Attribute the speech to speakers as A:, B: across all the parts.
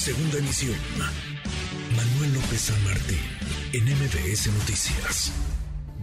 A: Segunda emisión. Manuel López San Martín, en MBS Noticias.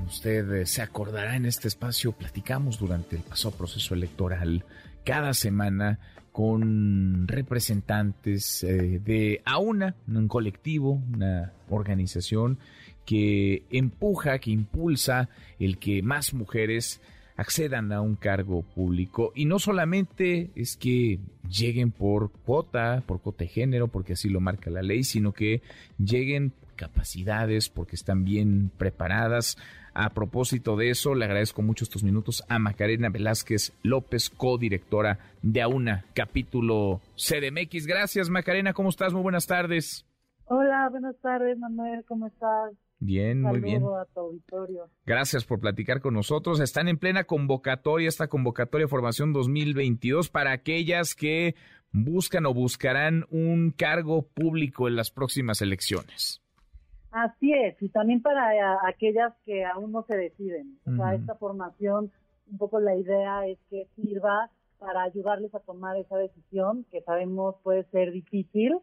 B: Usted eh, se acordará en este espacio, platicamos durante el pasado proceso electoral cada semana con representantes eh, de AUNA, un colectivo, una organización que empuja, que impulsa el que más mujeres accedan a un cargo público. Y no solamente es que lleguen por cuota, por cuota de género, porque así lo marca la ley, sino que lleguen capacidades, porque están bien preparadas. A propósito de eso, le agradezco mucho estos minutos a Macarena Velázquez López, codirectora de AUNA, capítulo CDMX. Gracias, Macarena, ¿cómo estás? Muy buenas tardes.
C: Hola, buenas tardes, Manuel, ¿cómo estás?
B: Bien, muy bien.
C: A tu auditorio.
B: Gracias por platicar con nosotros. Están en plena convocatoria, esta convocatoria formación 2022 para aquellas que buscan o buscarán un cargo público en las próximas elecciones.
C: Así es, y también para eh, aquellas que aún no se deciden. O sea, esta formación, un poco la idea es que sirva para ayudarles a tomar esa decisión que sabemos puede ser difícil,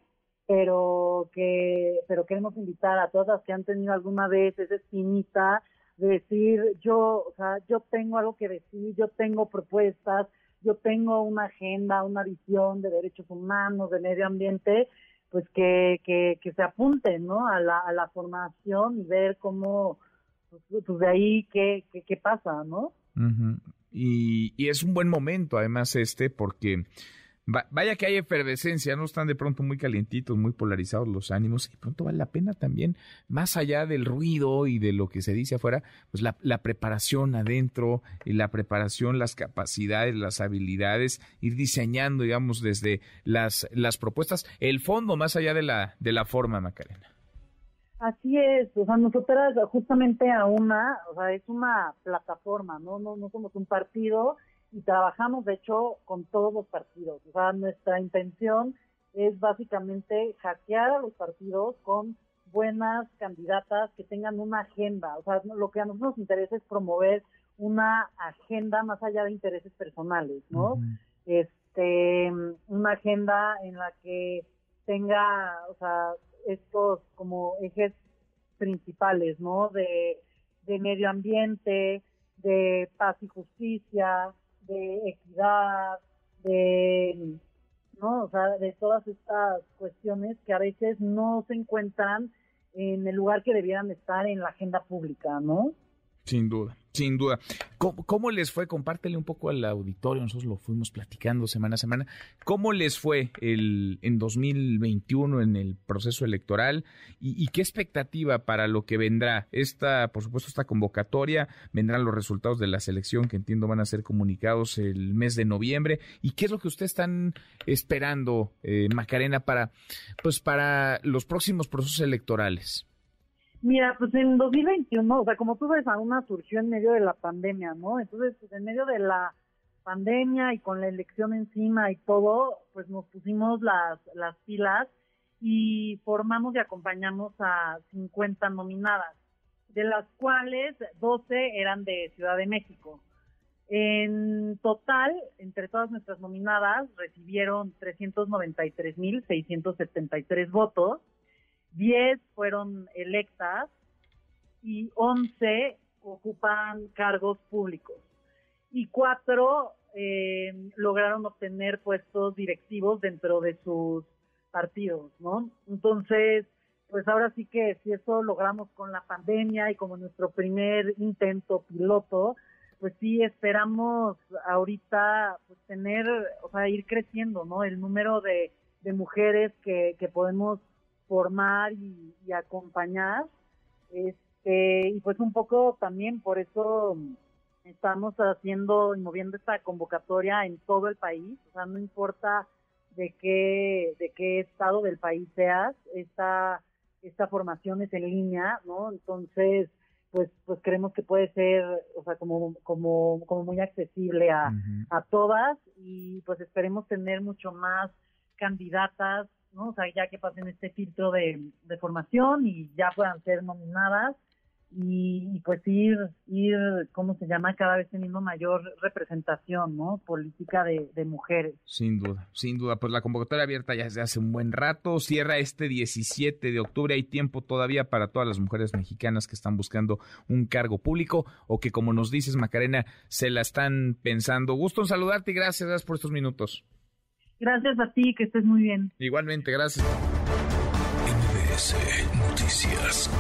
C: pero que pero queremos invitar a todas las que han tenido alguna vez esa espinita de decir yo, o sea, yo tengo algo que decir, yo tengo propuestas, yo tengo una agenda, una visión de derechos humanos, de medio ambiente, pues que, que, que se apunten, ¿no? A la, a la formación y ver cómo, pues, pues de ahí qué, qué, qué pasa, ¿no?
B: y, y es un buen momento, además, este, porque vaya que hay efervescencia, no están de pronto muy calientitos, muy polarizados los ánimos, y pronto vale la pena también, más allá del ruido y de lo que se dice afuera, pues la, preparación adentro, y la preparación, las capacidades, las habilidades, ir diseñando, digamos, desde las, las propuestas, el fondo más allá de la, de la forma, Macarena.
C: Así es, o sea, nosotras justamente a una, o sea, es una plataforma, ¿no? No, no somos un partido, y trabajamos de hecho con todos los partidos. O sea, nuestra intención es básicamente hackear a los partidos con buenas candidatas que tengan una agenda. O sea, lo que a nosotros nos interesa es promover una agenda más allá de intereses personales, ¿no? Este, una agenda en la que tenga, o sea, estos como ejes principales, ¿no? De, de medio ambiente, de paz y justicia, de equidad, de, ¿no? O sea, de todas estas cuestiones que a veces no se encuentran en el lugar que debieran estar en la agenda pública, ¿no?
B: Sin duda. Sin duda. ¿Cómo, les fue? Compártele un poco al auditorio, nosotros lo fuimos platicando semana a semana. ¿Cómo les fue el, en 2021 en el proceso electoral y, qué expectativa para lo que vendrá? Esta, por supuesto, esta convocatoria, vendrán los resultados de la selección que entiendo van a ser comunicados el mes de noviembre. ¿Y qué es lo que ustedes están esperando, eh, Macarena, para, pues, para los próximos procesos electorales?
C: Mira, pues en 2021, o sea, como tú ves, una surgió en medio de la pandemia, ¿no? Entonces, pues en medio de la pandemia y con la elección encima y todo, pues nos pusimos las, las pilas y formamos y acompañamos a 50 nominadas, de las cuales 12 eran de Ciudad de México. En total, entre todas nuestras nominadas, recibieron 393.673 votos 10 fueron electas y 11 ocupan cargos públicos. Y cuatro eh, lograron obtener puestos directivos dentro de sus partidos, ¿no? Entonces, pues ahora sí que si eso logramos con la pandemia y como nuestro primer intento piloto, pues sí esperamos ahorita pues tener, o sea, ir creciendo, ¿no? El número de, de mujeres que, que podemos formar y, acompañar. Este, y pues un poco también por eso estamos haciendo y moviendo esta convocatoria en todo el país, o sea, no importa de qué, de qué estado del país seas, esta, esta formación es en línea, ¿no? Entonces, pues, pues creemos que puede ser, o sea, como, como, como muy accesible a, a todas y pues esperemos tener mucho más candidatas ¿no? O sea, ya que pasen este filtro de, formación y ya puedan ser nominadas y, pues ir, ir, ¿cómo se llama? Cada vez teniendo mayor representación, ¿no? Política de, de, mujeres.
B: Sin duda, sin duda. Pues la convocatoria abierta ya desde hace un buen rato, cierra este 17 de octubre. Hay tiempo todavía para todas las mujeres mexicanas que están buscando un cargo público o que, como nos dices, Macarena, se la están pensando. Gusto en saludarte y gracias, gracias por estos minutos.
C: Gracias a ti, que estés muy bien.
B: Igualmente, gracias.
A: MBS Noticias.